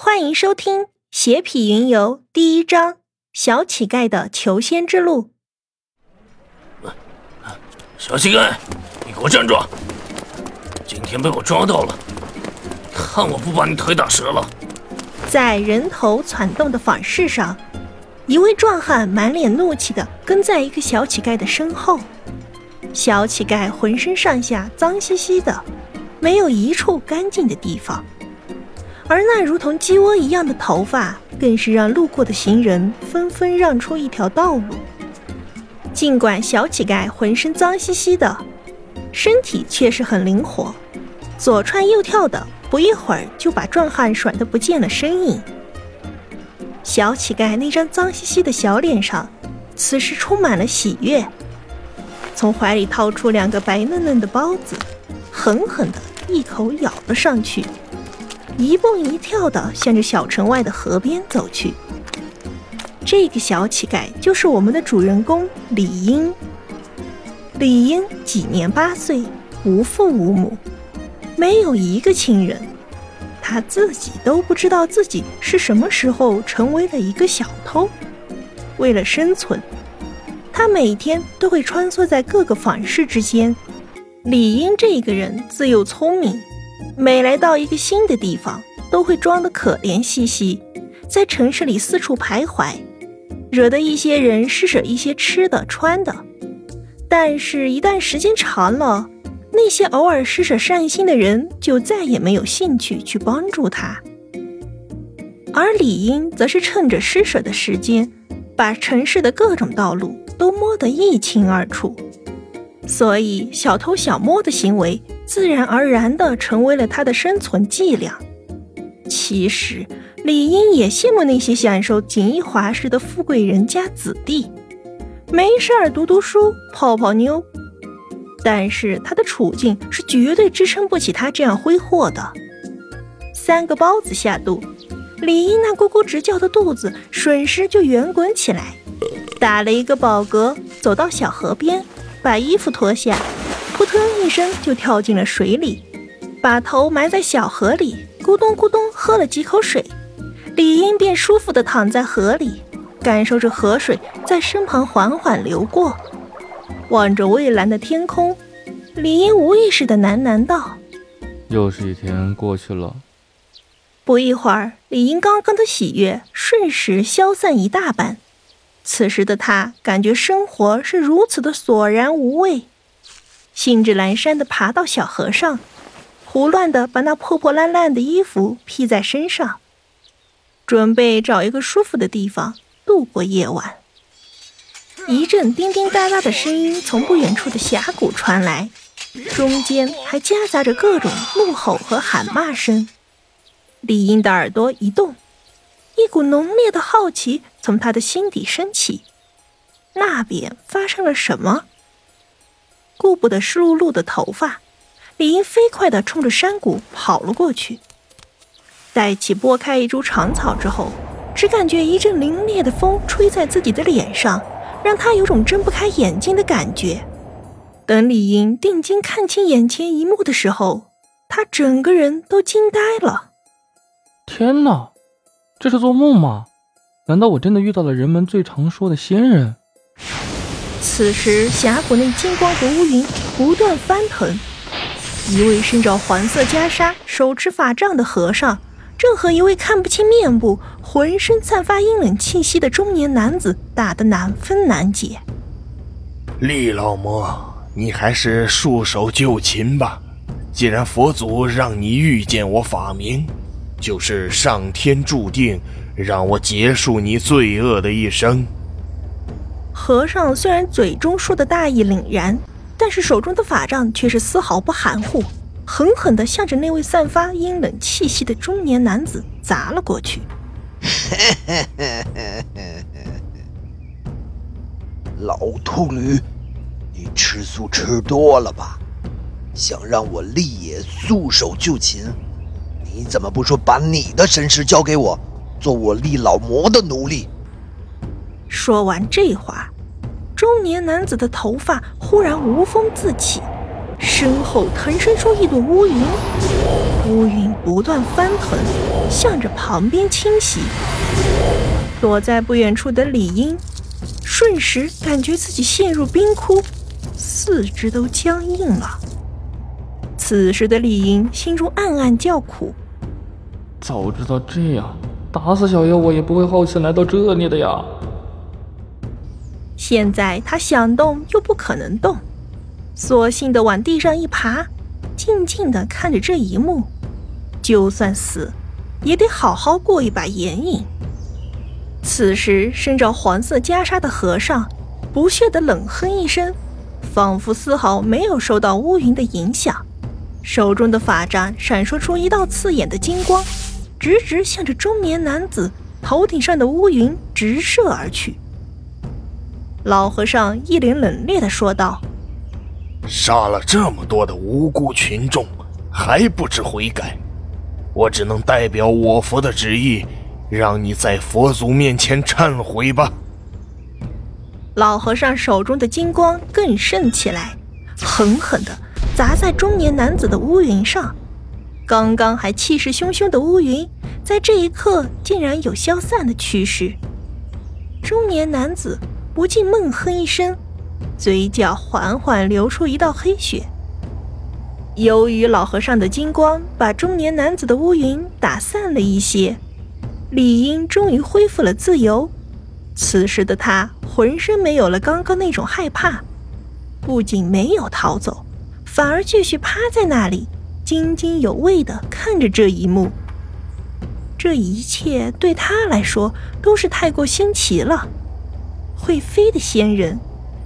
欢迎收听《邪痞云游》第一章《小乞丐的求仙之路》。小乞丐，你给我站住！今天被我抓到了，看我不把你腿打折了！在人头攒动的访市上，一位壮汉满脸怒气的跟在一个小乞丐的身后。小乞丐浑身上下脏兮兮的，没有一处干净的地方。而那如同鸡窝一样的头发，更是让路过的行人纷纷让出一条道路。尽管小乞丐浑身脏兮兮的，身体却是很灵活，左窜右跳的，不一会儿就把壮汉甩得不见了身影。小乞丐那张脏兮兮的小脸上，此时充满了喜悦，从怀里掏出两个白嫩嫩的包子，狠狠的一口咬了上去。一蹦一跳的向着小城外的河边走去。这个小乞丐就是我们的主人公李英。李英几年八岁，无父无母，没有一个亲人，他自己都不知道自己是什么时候成为了一个小偷。为了生存，他每天都会穿梭在各个坊市之间。李英这个人自幼聪明。每来到一个新的地方，都会装得可怜兮兮，在城市里四处徘徊，惹得一些人施舍一些吃的穿的。但是，一旦时间长了，那些偶尔施舍善心的人就再也没有兴趣去帮助他。而李英则是趁着施舍的时间，把城市的各种道路都摸得一清二楚。所以，小偷小摸的行为自然而然地成为了他的生存伎俩。其实，李英也羡慕那些享受锦衣华饰的富贵人家子弟，没事儿读读书、泡泡妞。但是，他的处境是绝对支撑不起他这样挥霍的。三个包子下肚，李英那咕咕直叫的肚子瞬时就圆滚起来，打了一个饱嗝，走到小河边。把衣服脱下，扑腾一声就跳进了水里，把头埋在小河里，咕咚咕咚喝了几口水，李英便舒服地躺在河里，感受着河水在身旁缓缓流过，望着蔚蓝的天空，李英无意识地喃喃道：“又是一天过去了。”不一会儿，李英刚刚的喜悦瞬时消散一大半。此时的他感觉生活是如此的索然无味，兴致阑珊地爬到小河上，胡乱地把那破破烂烂的衣服披在身上，准备找一个舒服的地方度过夜晚。一阵叮叮答答的声音从不远处的峡谷传来，中间还夹杂着各种怒吼和喊骂声。李英的耳朵一动。一股浓烈的好奇从他的心底升起，那边发生了什么？顾不得湿漉漉的头发，李英飞快地冲着山谷跑了过去。待其拨开一株长草之后，只感觉一阵凛冽的风吹在自己的脸上，让他有种睁不开眼睛的感觉。等李英定睛看清眼前一幕的时候，他整个人都惊呆了。天哪！这是做梦吗？难道我真的遇到了人们最常说的仙人？此时峡谷内金光和乌云不断翻腾，一位身着黄色袈裟、手持法杖的和尚，正和一位看不清面部、浑身散发阴冷气息的中年男子打得难分难解。厉老魔，你还是束手就擒吧。既然佛祖让你遇见我法明。就是上天注定让我结束你罪恶的一生。和尚虽然嘴中说的大义凛然，但是手中的法杖却是丝毫不含糊，狠狠地向着那位散发阴冷气息的中年男子砸了过去。老秃驴，你吃素吃多了吧？想让我立野束手就擒？你怎么不说把你的身世交给我，做我厉老魔的奴隶？说完这话，中年男子的头发忽然无风自起，身后腾伸出一朵乌云，乌云不断翻腾，向着旁边倾袭。躲在不远处的李英，瞬时感觉自己陷入冰窟，四肢都僵硬了。此时的李英心中暗暗叫苦：早知道这样，打死小妖我也不会好奇来到这里的呀。现在他想动又不可能动，索性的往地上一爬，静静的看着这一幕。就算死，也得好好过一把眼瘾。此时，身着黄色袈裟的和尚不屑的冷哼一声，仿佛丝毫没有受到乌云的影响，手中的法杖闪烁出一道刺眼的金光，直直向着中年男子头顶上的乌云直射而去。老和尚一脸冷冽地说道：“杀了这么多的无辜群众，还不知悔改，我只能代表我佛的旨意，让你在佛祖面前忏悔吧。”老和尚手中的金光更盛起来，狠狠地砸在中年男子的乌云上。刚刚还气势汹汹的乌云，在这一刻竟然有消散的趋势。中年男子。不禁闷哼一声，嘴角缓缓流出一道黑血。由于老和尚的金光把中年男子的乌云打散了一些，李英终于恢复了自由。此时的他浑身没有了刚刚那种害怕，不仅没有逃走，反而继续趴在那里，津津有味地看着这一幕。这一切对他来说都是太过新奇了。会飞的仙人，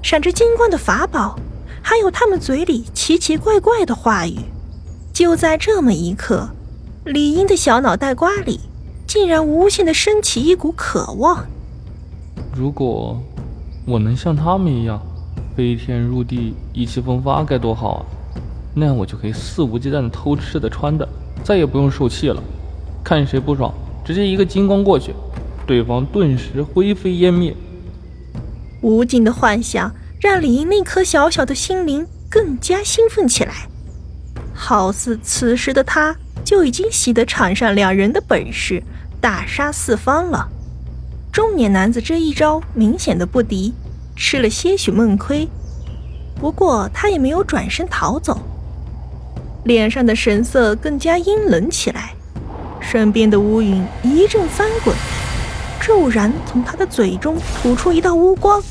闪着金光的法宝，还有他们嘴里奇奇怪怪的话语。就在这么一刻，李英的小脑袋瓜里竟然无限的升起一股渴望。如果我能像他们一样飞天入地、意气风发，该多好啊！那样我就可以肆无忌惮的偷吃的、穿的，再也不用受气了。看谁不爽，直接一个金光过去，对方顿时灰飞烟灭。无尽的幻想让李英那颗小小的心灵更加兴奋起来，好似此时的他就已经习得场上两人的本事，大杀四方了。中年男子这一招明显的不敌，吃了些许闷亏，不过他也没有转身逃走，脸上的神色更加阴冷起来，身边的乌云一阵翻滚。骤然从他的嘴中吐出一道乌光，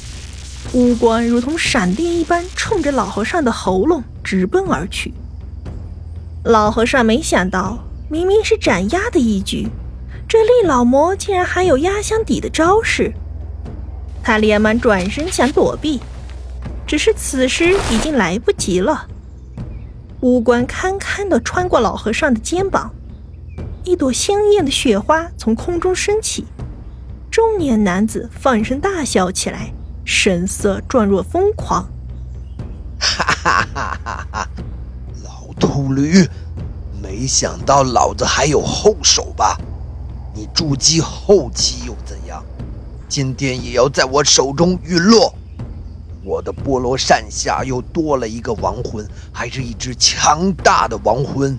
乌光如同闪电一般，冲着老和尚的喉咙直奔而去。老和尚没想到，明明是斩压的一局，这厉老魔竟然还有压箱底的招式。他连忙转身想躲避，只是此时已经来不及了。乌光堪堪地穿过老和尚的肩膀，一朵鲜艳的雪花从空中升起。中年男子放声大笑起来，神色状若疯狂。哈哈哈哈哈！老秃驴，没想到老子还有后手吧？你筑基后期又怎样？今天也要在我手中陨落！我的菠萝扇下又多了一个亡魂，还是一只强大的亡魂。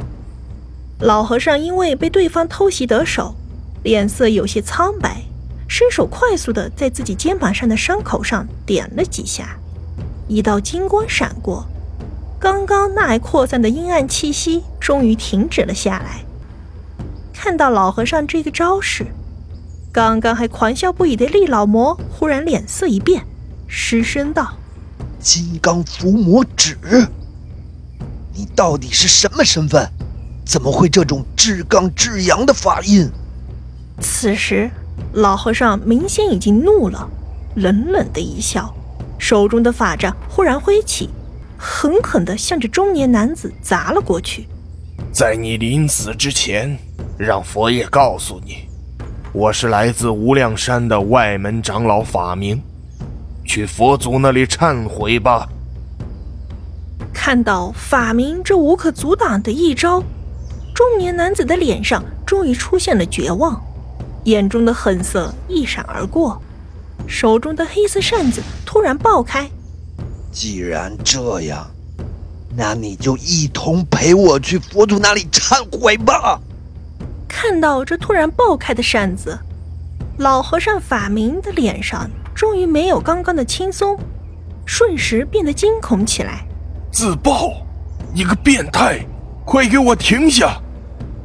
老和尚因为被对方偷袭得手，脸色有些苍白。伸手快速的在自己肩膀上的伤口上点了几下，一道金光闪过，刚刚那还扩散的阴暗气息终于停止了下来。看到老和尚这个招式，刚刚还狂笑不已的厉老魔忽然脸色一变，失声道：“金刚伏魔指，你到底是什么身份？怎么会这种至刚至阳的法印？”此时。老和尚明显已经怒了，冷冷的一笑，手中的法杖忽然挥起，狠狠地向着中年男子砸了过去。在你临死之前，让佛爷告诉你，我是来自无量山的外门长老法明，去佛祖那里忏悔吧。看到法明这无可阻挡的一招，中年男子的脸上终于出现了绝望。眼中的狠色一闪而过，手中的黑色扇子突然爆开。既然这样，那你就一同陪我去佛祖那里忏悔吧。看到这突然爆开的扇子，老和尚法明的脸上终于没有刚刚的轻松，瞬时变得惊恐起来。自爆！你个变态！快给我停下！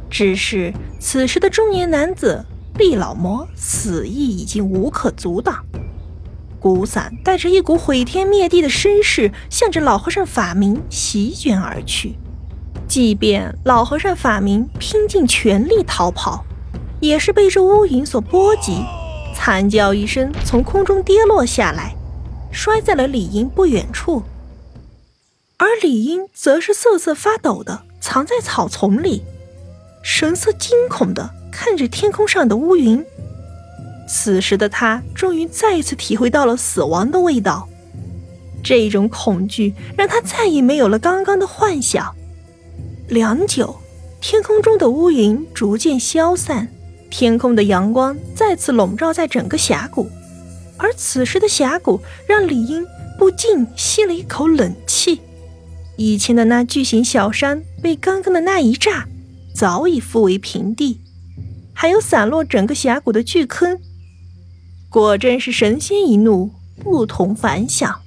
只是此时的中年男子厉老魔死意已经无可阻挡，古伞带着一股毁天灭地的声势，向着老和尚法明席卷而去。即便老和尚法明拼尽全力逃跑，也是被这乌云所波及，惨叫一声从空中跌落下来，摔在了李英不远处。而李英则是瑟瑟发抖的藏在草丛里，神色惊恐的看着天空上的乌云。此时的他终于再一次体会到了死亡的味道，这种恐惧让他再也没有了刚刚的幻想。良久，天空中的乌云逐渐消散，天空的阳光再次笼罩在整个峡谷，而此时的峡谷让李英不禁吸了一口冷气。以前的那巨型小山被刚刚的那一炸，早已覆为平地，还有散落整个峡谷的巨坑，果真是神仙一怒，不同凡响。